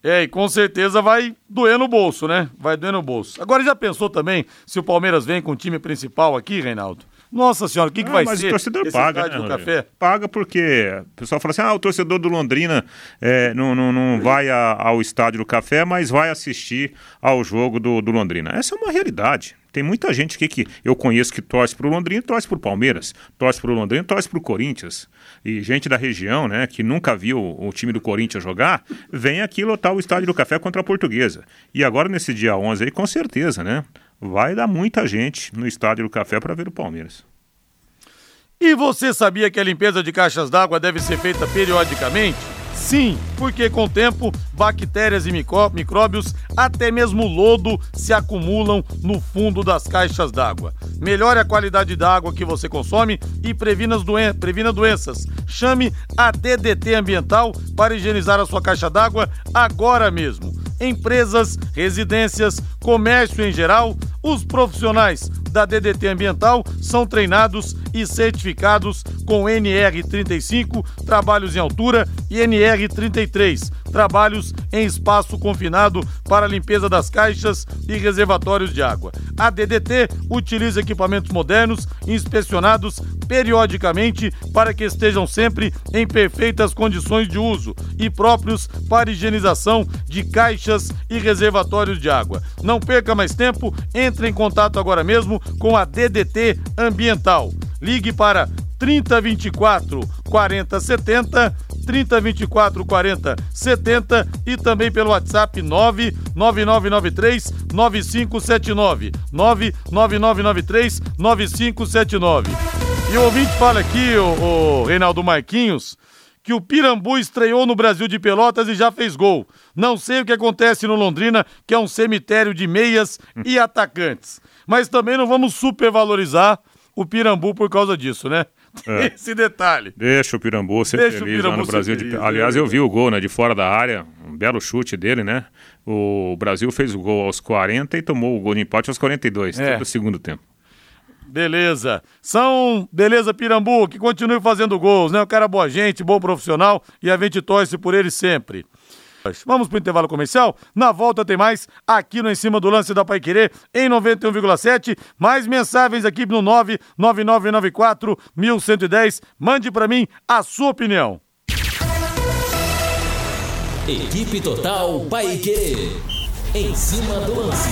É, e com certeza vai doer no bolso, né? Vai doer no bolso. Agora já pensou também se o Palmeiras vem com o time principal aqui, Reinaldo? Nossa senhora, o que, que ah, vai mas ser? Mas o torcedor paga, né, café? Paga porque o pessoal fala assim: ah, o torcedor do Londrina é, não, não, não vai a, ao estádio do café, mas vai assistir ao jogo do, do Londrina. Essa é uma realidade. Tem muita gente que, que eu conheço que torce para o Londrina, torce para o Palmeiras, torce para o Londrina, torce para o Corinthians. E gente da região, né, que nunca viu o time do Corinthians jogar, vem aqui lotar o estádio do Café contra a Portuguesa. E agora nesse dia 11 aí, com certeza, né? Vai dar muita gente no Estádio do Café para ver o Palmeiras. E você sabia que a limpeza de caixas d'água deve ser feita periodicamente? Sim, porque com o tempo, bactérias e micróbios, até mesmo lodo, se acumulam no fundo das caixas d'água. Melhore a qualidade da água que você consome e previna, doen previna doenças. Chame a DDT Ambiental para higienizar a sua caixa d'água agora mesmo empresas, residências, comércio em geral, os profissionais da DDT Ambiental são treinados e certificados com NR35, trabalhos em altura, e NR33, trabalhos em espaço confinado para limpeza das caixas e reservatórios de água. A DDT utiliza equipamentos modernos, inspecionados periodicamente para que estejam sempre em perfeitas condições de uso e próprios para higienização de caixas e reservatórios de água. Não perca mais tempo, entre em contato agora mesmo com a DDT Ambiental. Ligue para 3024 4070 3024 40 70 e também pelo WhatsApp 99993 9579 99993 9579. E o ouvinte fala aqui, o, o Reinaldo Marquinhos, que o Pirambu estreou no Brasil de Pelotas e já fez gol. Não sei o que acontece no Londrina, que é um cemitério de meias e atacantes. Mas também não vamos supervalorizar o Pirambu por causa disso, né? É. Esse detalhe. Deixa o Pirambu ser Deixa feliz lá no Brasil. Feliz, de... Aliás, eu vi o gol, né? De fora da área. Um belo chute dele, né? O Brasil fez o gol aos 40 e tomou o gol de empate aos 42, é. todo o segundo tempo. Beleza. São, beleza, Pirambu, que continue fazendo gols, né? O cara é boa gente, bom profissional e a gente torce por ele sempre. Vamos para o intervalo comercial? Na volta tem mais aqui no Em Cima do Lance da Pai Querer, em 91,7. Mais mensagens aqui no 99994 1110. Mande para mim a sua opinião. Equipe Total Pai Querer. Em cima do lance.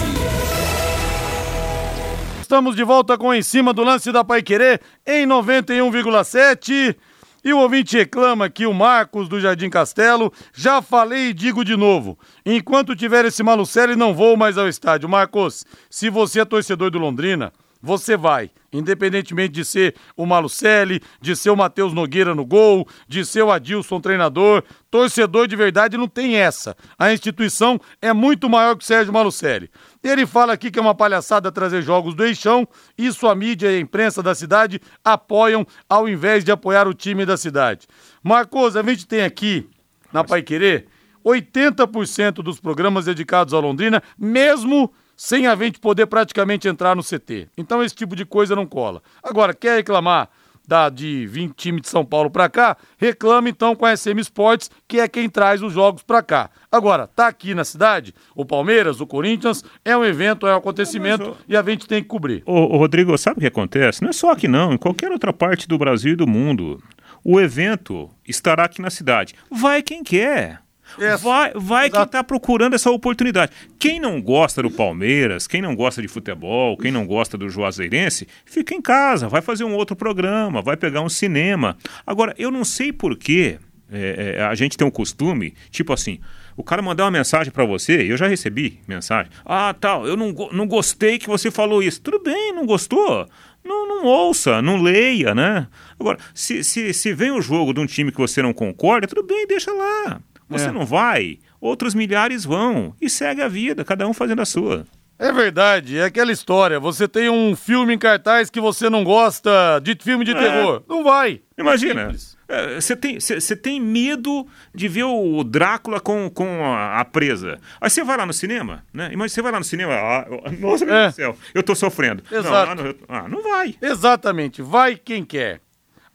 Estamos de volta com Em Cima do Lance da Pai Querer, em 91,7. E o ouvinte reclama que o Marcos do Jardim Castelo, já falei e digo de novo, enquanto tiver esse Malucelli não vou mais ao estádio. Marcos, se você é torcedor do Londrina, você vai, independentemente de ser o Malucelli, de ser o Matheus Nogueira no gol, de ser o Adilson treinador, torcedor de verdade não tem essa. A instituição é muito maior que o Sérgio Malucelli. Ele fala aqui que é uma palhaçada trazer jogos do Eixão, isso a mídia e a imprensa da cidade apoiam ao invés de apoiar o time da cidade. Marcos, a gente tem aqui na Pai Querer 80% dos programas dedicados à Londrina, mesmo sem a gente poder praticamente entrar no CT. Então esse tipo de coisa não cola. Agora, quer reclamar da, de 20 times de São Paulo para cá? Reclame então com a SM Sports, que é quem traz os jogos para cá. Agora, tá aqui na cidade, o Palmeiras, o Corinthians, é um evento, é um acontecimento não, e a gente tem que cobrir. Ô, ô, Rodrigo, sabe o que acontece? Não é só aqui não, em qualquer outra parte do Brasil e do mundo. O evento estará aqui na cidade. Vai quem quer. Yes. Vai, vai quem está procurando essa oportunidade. Quem não gosta do Palmeiras, quem não gosta de futebol, quem não gosta do Juazeirense, fica em casa, vai fazer um outro programa, vai pegar um cinema. Agora, eu não sei por que é, é, a gente tem um costume, tipo assim, o cara mandar uma mensagem para você, eu já recebi mensagem. Ah, tal, eu não, não gostei que você falou isso. Tudo bem, não gostou? Não, não ouça, não leia, né? Agora, se, se, se vem o jogo de um time que você não concorda, tudo bem, deixa lá. Você é. não vai, outros milhares vão. E segue a vida, cada um fazendo a sua. É verdade, é aquela história. Você tem um filme em cartaz que você não gosta de filme de é. terror. Não vai. Imagina. É, você tem, tem medo de ver o Drácula com, com a, a, presa. Aí você vai lá no cinema, né? Imagina, você vai lá no cinema, ah, nossa, meu é. Deus do céu, eu tô sofrendo. Exato. Não, ah, não vai. Exatamente, vai quem quer.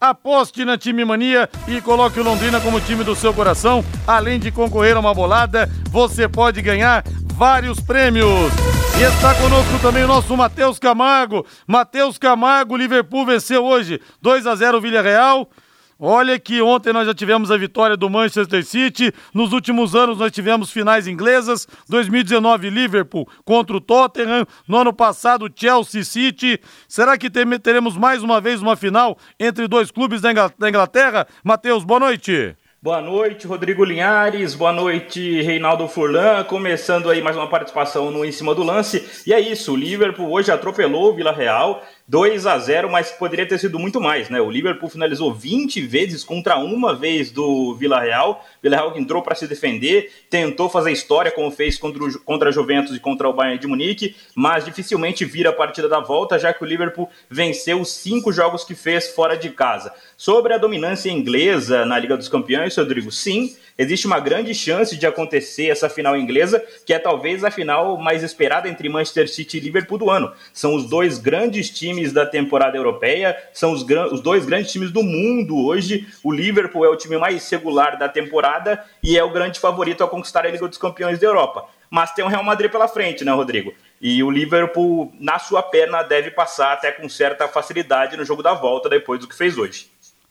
Aposte na Time Mania e coloque o Londrina como time do seu coração. Além de concorrer a uma bolada, você pode ganhar vários prêmios. E está conosco também o nosso Matheus Camargo. Matheus Camargo, Liverpool venceu hoje 2 a 0 Vila Real. Olha que ontem nós já tivemos a vitória do Manchester City. Nos últimos anos nós tivemos finais inglesas. 2019 Liverpool contra o Tottenham. No ano passado Chelsea City. Será que teremos mais uma vez uma final entre dois clubes da Inglaterra? Matheus, boa noite. Boa noite, Rodrigo Linhares. Boa noite, Reinaldo Furlan. Começando aí mais uma participação no Em Cima do Lance. E é isso, o Liverpool hoje atropelou o Vila Real 2 a 0 mas poderia ter sido muito mais, né? O Liverpool finalizou 20 vezes contra uma vez do Vila Real. Vila Real que entrou para se defender, tentou fazer história, como fez contra, o, contra a Juventus e contra o Bayern de Munique, mas dificilmente vira a partida da volta, já que o Liverpool venceu os cinco jogos que fez fora de casa. Sobre a dominância inglesa na Liga dos Campeões, Rodrigo, sim, existe uma grande chance de acontecer essa final inglesa, que é talvez a final mais esperada entre Manchester City e Liverpool do ano. São os dois grandes times da temporada europeia, são os, os dois grandes times do mundo hoje. O Liverpool é o time mais regular da temporada e é o grande favorito a conquistar a Liga dos Campeões da Europa. Mas tem o Real Madrid pela frente, né, Rodrigo? E o Liverpool, na sua perna, deve passar até com certa facilidade no jogo da volta depois do que fez hoje.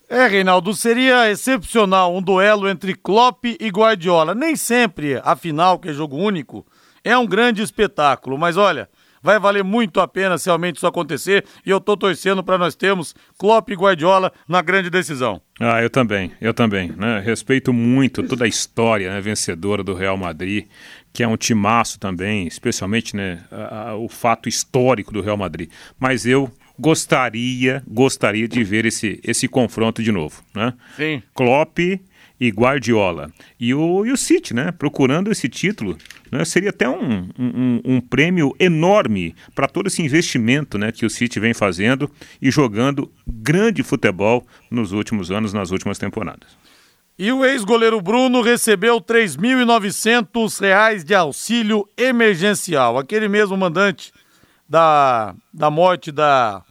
É, Reinaldo, seria excepcional um duelo entre Klopp e Guardiola. Nem sempre a final, que é jogo único, é um grande espetáculo, mas olha, vai valer muito a pena se realmente isso acontecer e eu tô torcendo para nós termos Klopp e Guardiola na grande decisão. Ah, eu também, eu também, né? Respeito muito toda a história né, vencedora do Real Madrid, que é um timaço também, especialmente né, a, a, o fato histórico do Real Madrid. Mas eu gostaria, gostaria de ver esse, esse confronto de novo, né? Sim. Klopp e Guardiola. E o, e o City, né? Procurando esse título. Né? Seria até um, um, um prêmio enorme para todo esse investimento né, que o City vem fazendo e jogando grande futebol nos últimos anos, nas últimas temporadas. E o ex-goleiro Bruno recebeu R$ 3.900 de auxílio emergencial. Aquele mesmo mandante da, da morte da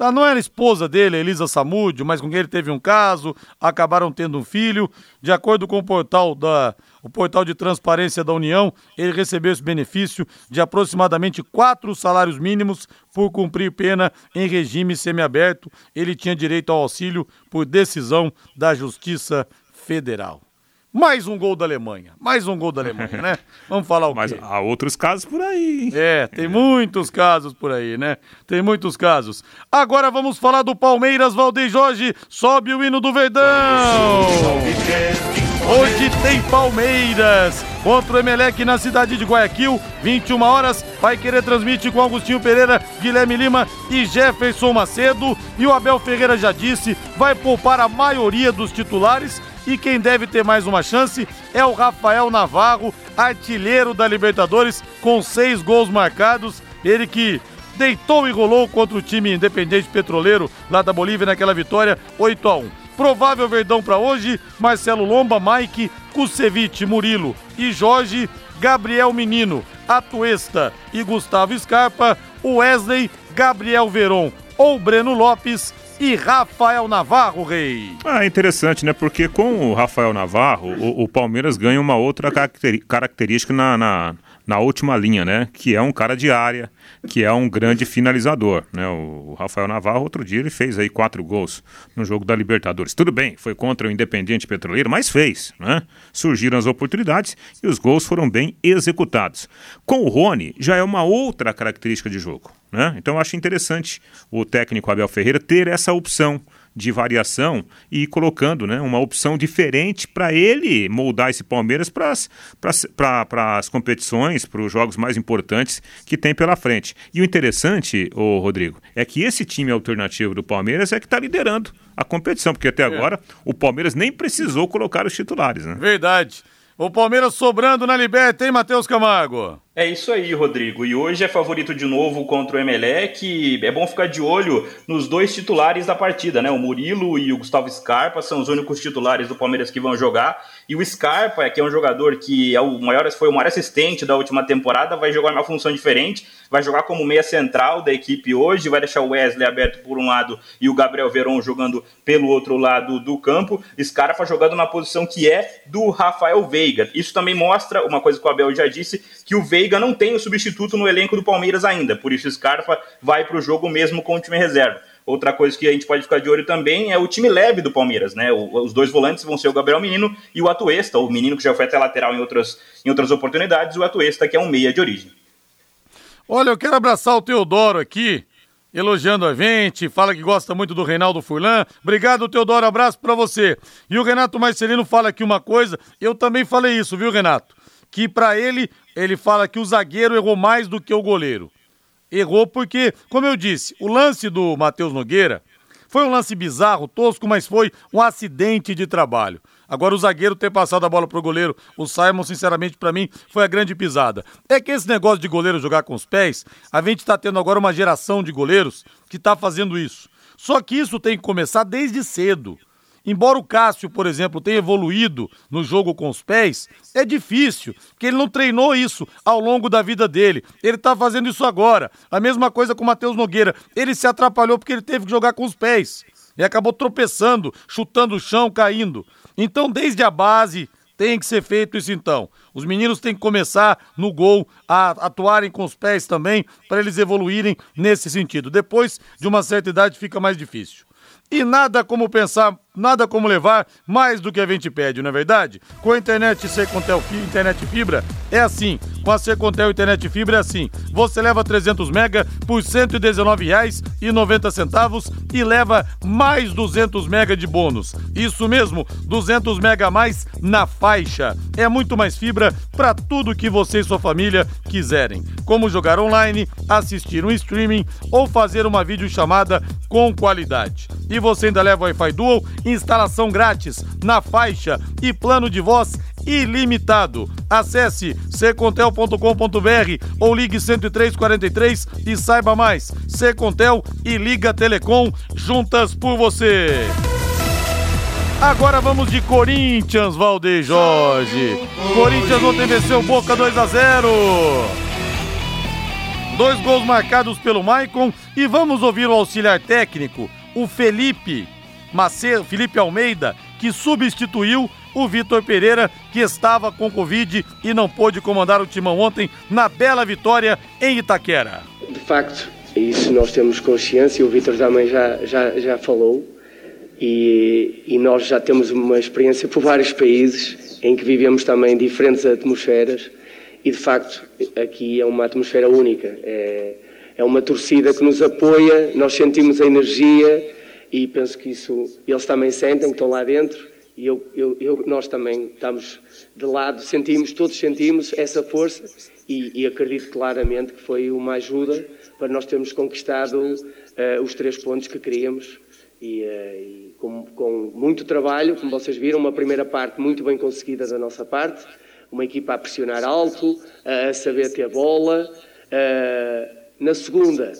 da, não era esposa dele, Elisa Samúdio, mas com quem ele teve um caso, acabaram tendo um filho. De acordo com o portal da o portal de transparência da União, ele recebeu esse benefício de aproximadamente quatro salários mínimos por cumprir pena em regime semiaberto. Ele tinha direito ao auxílio por decisão da Justiça Federal. Mais um gol da Alemanha. Mais um gol da Alemanha, né? Vamos falar o Mas quê? há outros casos por aí. Hein? É, tem muitos casos por aí, né? Tem muitos casos. Agora vamos falar do Palmeiras. Valdeir Jorge sobe o hino do Verdão. Hoje tem Palmeiras contra o Emelec na cidade de Guayaquil, 21 horas. Vai querer transmite com Augustinho Pereira, Guilherme Lima e Jefferson Macedo. E o Abel Ferreira já disse, vai poupar a maioria dos titulares e quem deve ter mais uma chance é o Rafael Navarro, artilheiro da Libertadores, com seis gols marcados. Ele que deitou e rolou contra o time independente petroleiro lá da Bolívia naquela vitória 8 a 1 Provável verdão para hoje: Marcelo Lomba, Mike, Kusevich, Murilo e Jorge, Gabriel Menino, Atuesta e Gustavo Scarpa, Wesley, Gabriel Veron ou Breno Lopes e Rafael Navarro, Rei. Ah, interessante, né? Porque com o Rafael Navarro, o, o Palmeiras ganha uma outra característica na, na na última linha, né? Que é um cara de área, que é um grande finalizador, né? O Rafael Navarro, outro dia, ele fez aí quatro gols no jogo da Libertadores. Tudo bem, foi contra o Independiente Petroleiro, mas fez, né? Surgiram as oportunidades e os gols foram bem executados. Com o Rony, já é uma outra característica de jogo, né? Então eu acho interessante o técnico Abel Ferreira ter essa opção de variação e colocando né, uma opção diferente para ele moldar esse Palmeiras para as competições, para os jogos mais importantes que tem pela frente. E o interessante, ô Rodrigo, é que esse time alternativo do Palmeiras é que está liderando a competição, porque até é. agora o Palmeiras nem precisou colocar os titulares. Né? Verdade. O Palmeiras sobrando na Liberta, hein, Matheus Camargo? É isso aí, Rodrigo. E hoje é favorito de novo contra o Emelec. É bom ficar de olho nos dois titulares da partida, né? O Murilo e o Gustavo Scarpa são os únicos titulares do Palmeiras que vão jogar. E o Scarpa, que é um jogador que é o maior, foi o maior assistente da última temporada, vai jogar uma função diferente. Vai jogar como meia central da equipe hoje. Vai deixar o Wesley aberto por um lado e o Gabriel Veron jogando pelo outro lado do campo. Scarpa jogando na posição que é do Rafael Veiga. Isso também mostra uma coisa que o Abel já disse, que o Veiga Veiga não tem o substituto no elenco do Palmeiras ainda, por isso Scarpa vai para o jogo mesmo com o time reserva. Outra coisa que a gente pode ficar de olho também é o time leve do Palmeiras, né? os dois volantes vão ser o Gabriel Menino e o Atuesta, o menino que já foi até lateral em outras, em outras oportunidades, o Atuesta, que é um meia de origem. Olha, eu quero abraçar o Teodoro aqui, elogiando a gente, fala que gosta muito do Reinaldo Furlan. Obrigado, Teodoro, abraço para você. E o Renato Marcelino fala aqui uma coisa, eu também falei isso, viu, Renato? Que para ele ele fala que o zagueiro errou mais do que o goleiro. Errou porque, como eu disse, o lance do Matheus Nogueira foi um lance bizarro, tosco, mas foi um acidente de trabalho. Agora o zagueiro ter passado a bola pro goleiro, o Simon, sinceramente, para mim, foi a grande pisada. É que esse negócio de goleiro jogar com os pés, a gente tá tendo agora uma geração de goleiros que tá fazendo isso. Só que isso tem que começar desde cedo. Embora o Cássio, por exemplo, tenha evoluído no jogo com os pés, é difícil, porque ele não treinou isso ao longo da vida dele. Ele está fazendo isso agora. A mesma coisa com o Matheus Nogueira. Ele se atrapalhou porque ele teve que jogar com os pés. E acabou tropeçando, chutando o chão, caindo. Então, desde a base, tem que ser feito isso então. Os meninos têm que começar no gol a atuarem com os pés também, para eles evoluírem nesse sentido. Depois de uma certa idade fica mais difícil. E nada como pensar nada como levar mais do que a gente pede, não é verdade? Com a internet Secontel internet fibra é assim. Com a Secontel internet fibra é assim. Você leva 300 mega por R$ 119,90 e leva mais 200 mega de bônus. Isso mesmo, 200 mega a mais na faixa. É muito mais fibra para tudo que você e sua família quiserem. Como jogar online, assistir um streaming ou fazer uma videochamada com qualidade. E você ainda leva Wi-Fi Dual instalação grátis na faixa e plano de voz ilimitado. Acesse secontel.com.br ou ligue 10343 e saiba mais. Secontel e Liga Telecom juntas por você. Agora vamos de Corinthians, Valdeir Jorge. Corinthians ontem venceu Boca 2 a 0. Dois gols marcados pelo Maicon e vamos ouvir o auxiliar técnico, o Felipe Macedo, Felipe Almeida, que substituiu o Vitor Pereira, que estava com Covid e não pôde comandar o timão ontem na bela vitória em Itaquera. De facto, isso nós temos consciência, o Vitor também já, já, já falou, e, e nós já temos uma experiência por vários países em que vivemos também diferentes atmosferas, e de facto aqui é uma atmosfera única. É, é uma torcida que nos apoia, nós sentimos a energia e penso que isso eles também sentem, que estão lá dentro, e eu, eu, eu, nós também estamos de lado, sentimos, todos sentimos essa força e, e acredito claramente que foi uma ajuda para nós termos conquistado uh, os três pontos que queríamos e, uh, e com, com, muito trabalho, como vocês viram, uma primeira parte muito bem conseguida da nossa parte, uma equipa a pressionar alto, a saber ter bola. na segunda,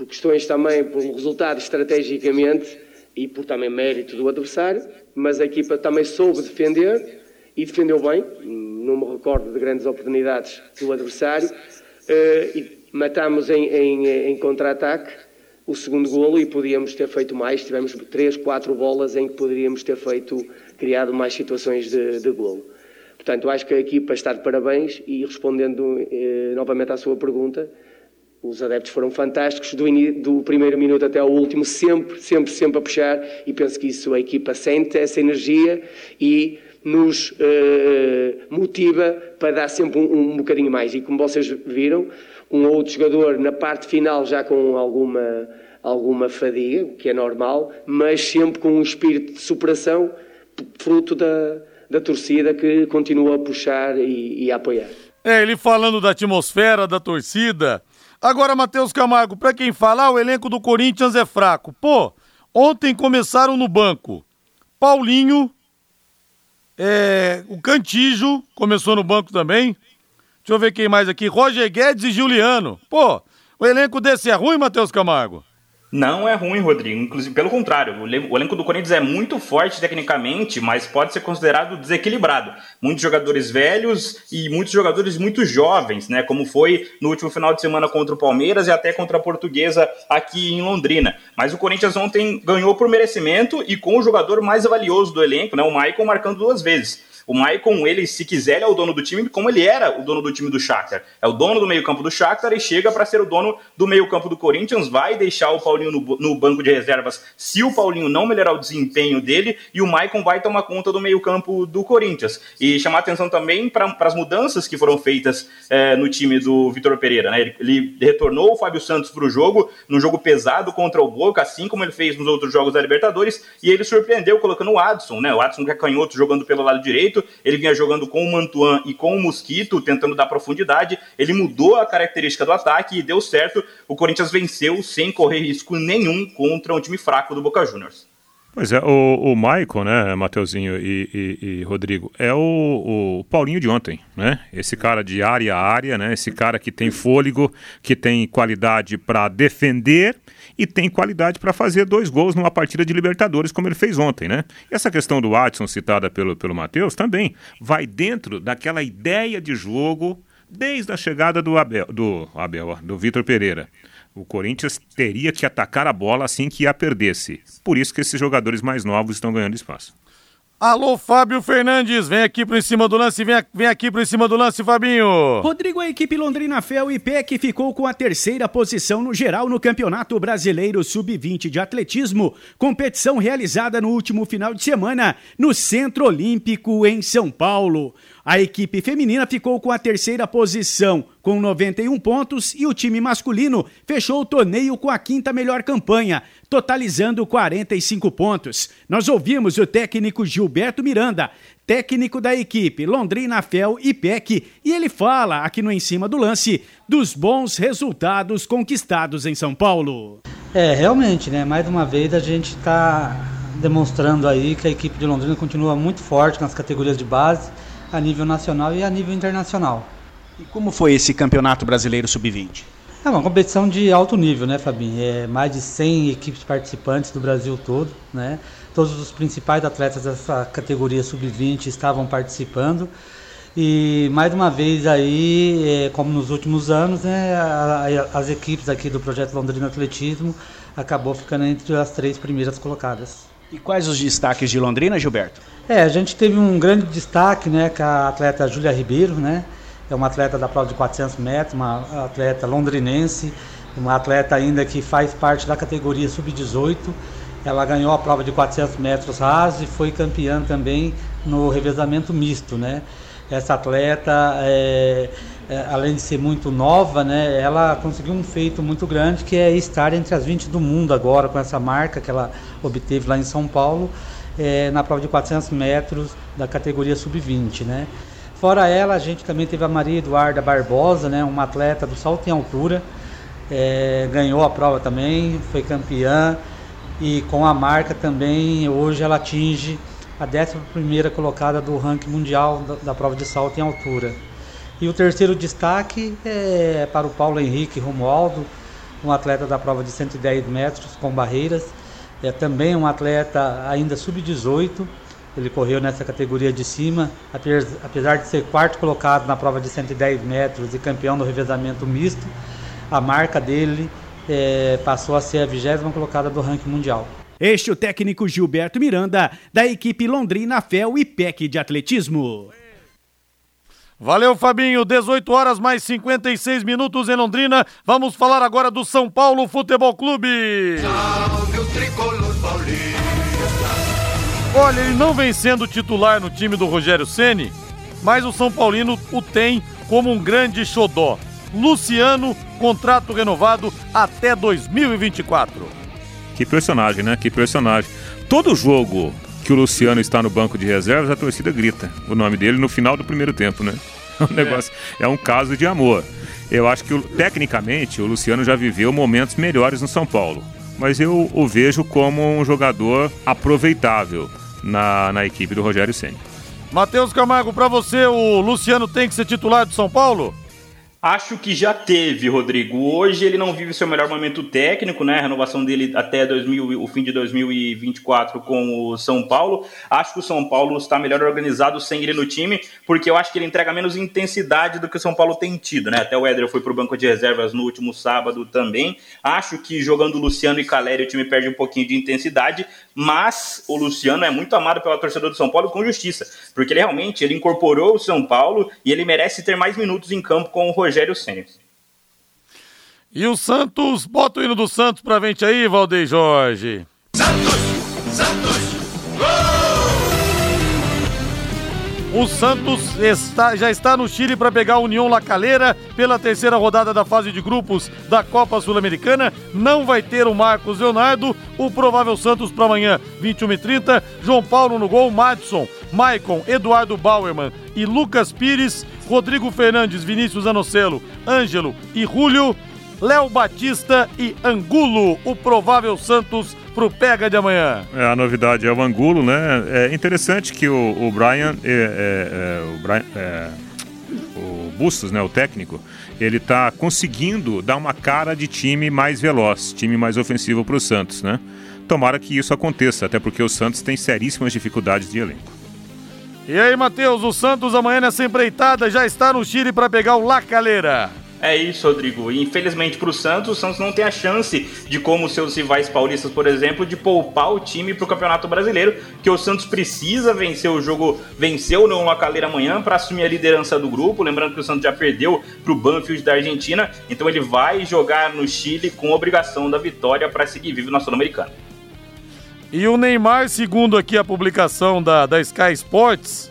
por questões também, por resultado estrategicamente e por também mérito do adversário, mas a equipa também soube defender e defendeu bem, não me recordo de grandes oportunidades do adversário, eh, e matámos em, em, em contra-ataque o segundo golo e podíamos ter feito mais, tivemos três, quatro bolas em que poderíamos ter feito, criado mais situações de, de golo. Portanto, acho que a equipa está de parabéns e respondendo eh, novamente à sua pergunta, os adeptos foram fantásticos do, do, primeiro minuto até ao último, sempre, sempre, sempre a puxar e penso que isso a equipa sente essa energia e nos eh, motiva para dar sempre um, um bocadinho mais. E como vocês viram, um outro jogador na parte final já com alguma, alguma fadiga, que é normal, mas sempre com um espírito de superação, fruto da, da torcida que continua a puxar e, e a apoiar. É, ele falando da atmosfera, da torcida. Agora, Matheus Camargo, para quem fala, ah, o elenco do Corinthians é fraco. Pô, ontem começaram no banco. Paulinho, é, o Cantijo começou no banco também. Deixa eu ver quem mais aqui. Roger Guedes e Juliano. Pô, o elenco desse é ruim, Matheus Camargo? Não é ruim, Rodrigo. Inclusive, pelo contrário, o elenco do Corinthians é muito forte tecnicamente, mas pode ser considerado desequilibrado. Muitos jogadores velhos e muitos jogadores muito jovens, né? Como foi no último final de semana contra o Palmeiras e até contra a Portuguesa aqui em Londrina. Mas o Corinthians ontem ganhou por merecimento e com o jogador mais valioso do elenco, né? O Maicon marcando duas vezes. O Maicon, ele, se quiser, ele é o dono do time, como ele era o dono do time do Shakhtar. É o dono do meio-campo do Shakhtar e chega para ser o dono do meio-campo do Corinthians. Vai deixar o Paulinho no, no, banco de reservas se o Paulinho não melhorar o desempenho dele. E o Maicon vai tomar conta do meio-campo do Corinthians. E chamar atenção também para as mudanças que foram feitas é, no time do Vitor Pereira. Né? Ele, ele, retornou o Fábio Santos para o jogo, num jogo pesado contra o Boca, assim como ele fez nos outros jogos da Libertadores. E ele surpreendeu colocando o Adson, né? O Adson que é canhoto jogando pelo lado direito ele vinha jogando com o Mantuan e com o Mosquito, tentando dar profundidade. Ele mudou a característica do ataque e deu certo. O Corinthians venceu sem correr risco nenhum contra um time fraco do Boca Juniors. Pois é, o, o né, Mateuzinho e, e, e Rodrigo, é o, o, Paulinho de ontem, né? Esse cara de área a área, né? Esse cara que tem fôlego, que tem qualidade para defender e tem qualidade para fazer dois gols numa partida de Libertadores, como ele fez ontem, né? E essa questão do Watson, citada pelo, pelo Matheus, também vai dentro daquela ideia de jogo desde a chegada do Abel, do, Abel, do Vitor Pereira. O Corinthians teria que atacar a bola assim que a perdesse. Por isso que esses jogadores mais novos estão ganhando espaço. Alô, Fábio Fernandes, vem aqui pro em cima do lance, vem, vem aqui pro em cima do lance, Fabinho. Rodrigo, a equipe Londrina Fel e PEC ficou com a terceira posição no geral no Campeonato Brasileiro Sub-20 de Atletismo, competição realizada no último final de semana no Centro Olímpico em São Paulo. A equipe feminina ficou com a terceira posição, com 91 pontos, e o time masculino fechou o torneio com a quinta melhor campanha, totalizando 45 pontos. Nós ouvimos o técnico Gilberto Miranda, técnico da equipe Londrina Fel e PEC, e ele fala aqui no Em Cima do Lance dos bons resultados conquistados em São Paulo. É, realmente, né? Mais uma vez a gente está demonstrando aí que a equipe de Londrina continua muito forte nas categorias de base a nível nacional e a nível internacional. E como foi esse Campeonato Brasileiro Sub-20? É uma competição de alto nível, né, Fabinho? É mais de 100 equipes participantes do Brasil todo, né? Todos os principais atletas dessa categoria sub-20 estavam participando. E mais uma vez aí, é, como nos últimos anos, né, as equipes aqui do projeto Londrina Atletismo acabou ficando entre as três primeiras colocadas. E quais os destaques de Londrina, Gilberto? É, a gente teve um grande destaque, né, com a atleta Júlia Ribeiro, né? É uma atleta da prova de 400 metros, uma atleta londrinense, uma atleta ainda que faz parte da categoria sub-18. Ela ganhou a prova de 400 metros raso e foi campeã também no revezamento misto, né? Essa atleta, é, é, além de ser muito nova, né, ela conseguiu um feito muito grande que é estar entre as 20 do mundo agora com essa marca que ela obteve lá em São Paulo é, na prova de 400 metros da categoria sub-20, né? Fora ela, a gente também teve a Maria Eduarda Barbosa, né, uma atleta do salto em altura, é, ganhou a prova também, foi campeã e com a marca também, hoje ela atinge a 11 colocada do ranking mundial da, da, prova de salto em altura. E o terceiro destaque é para o Paulo Henrique Romualdo, um atleta da prova de 110 metros com barreiras, é também um atleta ainda sub-18. Ele correu nessa categoria de cima, apesar de ser quarto colocado na prova de 110 metros e campeão do revezamento misto, a marca dele é, passou a ser a vigésima colocada do ranking mundial. Este é o técnico Gilberto Miranda, da equipe Londrina Fel e PEC de Atletismo. Valeu, Fabinho. 18 horas mais 56 minutos em Londrina. Vamos falar agora do São Paulo Futebol Clube. Olha, ele não vem sendo titular no time do Rogério Ceni, mas o São Paulino o tem como um grande xodó. Luciano, contrato renovado até 2024. Que personagem, né? Que personagem. Todo jogo que o Luciano está no banco de reservas, a torcida grita o nome dele no final do primeiro tempo, né? O negócio é, é um caso de amor. Eu acho que, tecnicamente, o Luciano já viveu momentos melhores no São Paulo. Mas eu o vejo como um jogador aproveitável na, na equipe do Rogério Senna. Matheus Camargo, para você, o Luciano tem que ser titular de São Paulo? Acho que já teve, Rodrigo. Hoje ele não vive seu melhor momento técnico, né? A renovação dele até 2000, o fim de 2024 com o São Paulo. Acho que o São Paulo está melhor organizado sem ele no time, porque eu acho que ele entrega menos intensidade do que o São Paulo tem tido, né? Até o Éder foi para o banco de reservas no último sábado também. Acho que jogando Luciano e Caleri o time perde um pouquinho de intensidade, mas o Luciano é muito amado pela torcedora do São Paulo com justiça, porque ele realmente ele incorporou o São Paulo e ele merece ter mais minutos em campo com o Rogério Ceni. E o Santos, bota o hino do Santos pra gente aí, Valdeir Jorge. Santos, Santos, O Santos está, já está no Chile para pegar a União La Calera pela terceira rodada da fase de grupos da Copa Sul-Americana. Não vai ter o Marcos Leonardo, o provável Santos para amanhã, 21h30. João Paulo no gol, Madison, Maicon, Eduardo Bauerman e Lucas Pires, Rodrigo Fernandes, Vinícius Anocelo, Ângelo e Julio. Léo Batista e Angulo, o provável Santos pro Pega de amanhã. É, a novidade é o Angulo, né? É interessante que o, o Brian, é, é, é o Brian, é, o Bustos, né, o técnico, ele tá conseguindo dar uma cara de time mais veloz, time mais ofensivo para o Santos, né? Tomara que isso aconteça, até porque o Santos tem seríssimas dificuldades de elenco. E aí, Matheus, o Santos amanhã nessa empreitada já está no Chile para pegar o La Calera. É isso, Rodrigo. Infelizmente para o Santos, o Santos não tem a chance de, como seus rivais paulistas, por exemplo, de poupar o time para o Campeonato Brasileiro, que o Santos precisa vencer o jogo, venceu no Lacaleira amanhã para assumir a liderança do grupo. Lembrando que o Santos já perdeu para o Banfield da Argentina, então ele vai jogar no Chile com obrigação da vitória para seguir vivo na Sul-Americana. E o Neymar, segundo aqui a publicação da, da Sky Sports,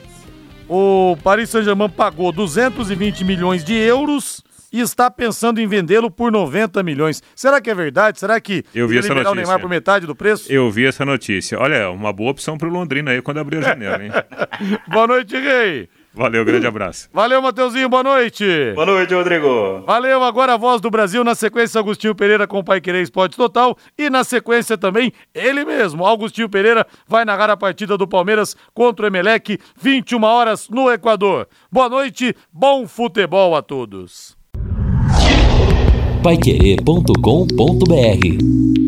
o Paris Saint-Germain pagou 220 milhões de euros e está pensando em vendê-lo por 90 milhões. Será que é verdade? Será que eu vi essa notícia. o Neymar por metade do preço? Eu vi essa notícia. Olha, é uma boa opção para o Londrina aí quando abrir a janela, hein? Boa noite, Rei. Valeu, grande abraço. Valeu, Mateuzinho, boa noite. Boa noite, Rodrigo. Valeu, agora a voz do Brasil, na sequência, Agostinho Pereira com o Pai Querer Esporte Total. E na sequência também, ele mesmo, Augustinho Pereira, vai narrar a partida do Palmeiras contra o Emelec, 21 horas no Equador. Boa noite, bom futebol a todos paiquerê.com.br